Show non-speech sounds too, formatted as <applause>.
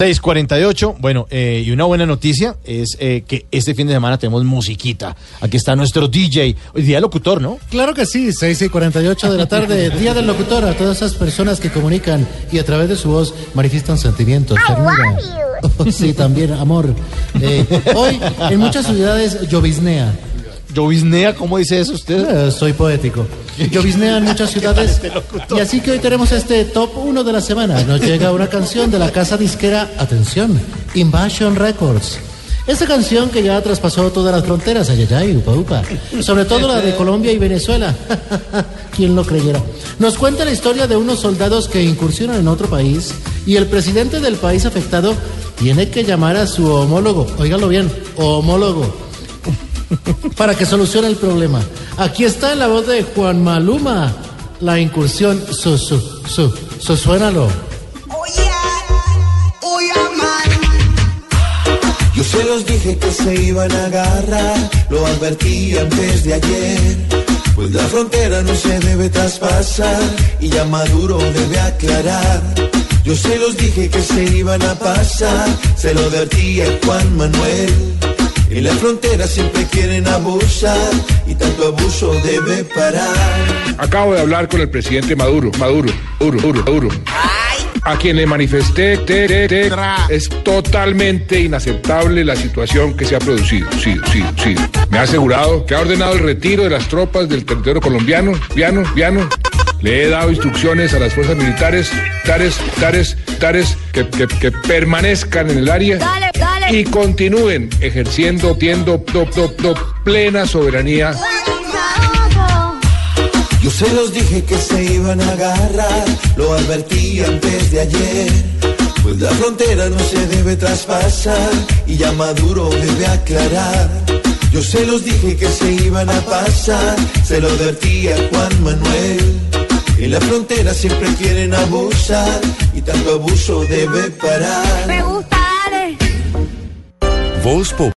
648, bueno, eh, y una buena noticia es eh, que este fin de semana tenemos musiquita. Aquí está nuestro DJ, hoy día locutor, ¿no? Claro que sí, 6 y 48 de la tarde, <laughs> Día del Locutor, a todas esas personas que comunican y a través de su voz manifiestan sentimientos, ternura. Oh, <laughs> sí, también, amor. Eh, hoy, en muchas ciudades, lloviznea. Lloviznea, ¿cómo dice eso usted? Eh, soy poético. Lloviznea en muchas <laughs> ciudades. Y así que hoy tenemos este top 1 de la semana. Nos llega una canción de la casa disquera, atención, Invasion Records. Esta canción que ya traspasó todas las fronteras, ayayay, upa upa. Sobre todo la de Colombia y Venezuela. <laughs> ¿Quién lo creyera? Nos cuenta la historia de unos soldados que incursionan en otro país y el presidente del país afectado tiene que llamar a su homólogo, óigalo bien, homólogo, <laughs> para que solucione el problema. Aquí está la voz de Juan Maluma, la incursión, su, su, su, su, suénalo. Yo se los dije que se iban a agarrar, lo advertí antes de ayer. Pues la frontera no se debe traspasar y ya Maduro debe aclarar. Yo se los dije que se iban a pasar, se lo advertí a Juan Manuel. En la frontera siempre quieren abusar y tanto abuso debe parar. Acabo de hablar con el presidente Maduro, Maduro, Maduro, Maduro, Maduro. A quien le manifesté te, es totalmente inaceptable la situación que se ha producido. Sí, sí, sí. Me ha asegurado que ha ordenado el retiro de las tropas del territorio colombiano, piano, piano. Le he dado instrucciones a las fuerzas militares, tares, tares, tares, que, permanezcan en el área. Y continúen ejerciendo, tiendo top, top, top, plena soberanía Yo se los dije que se iban a agarrar, lo advertí antes de ayer. Pues la frontera no se debe traspasar y ya Maduro debe aclarar. Yo se los dije que se iban a pasar, se lo advertí a Juan Manuel. En la frontera siempre quieren abusar y tanto abuso debe parar. Me gusta, Wolfsburg.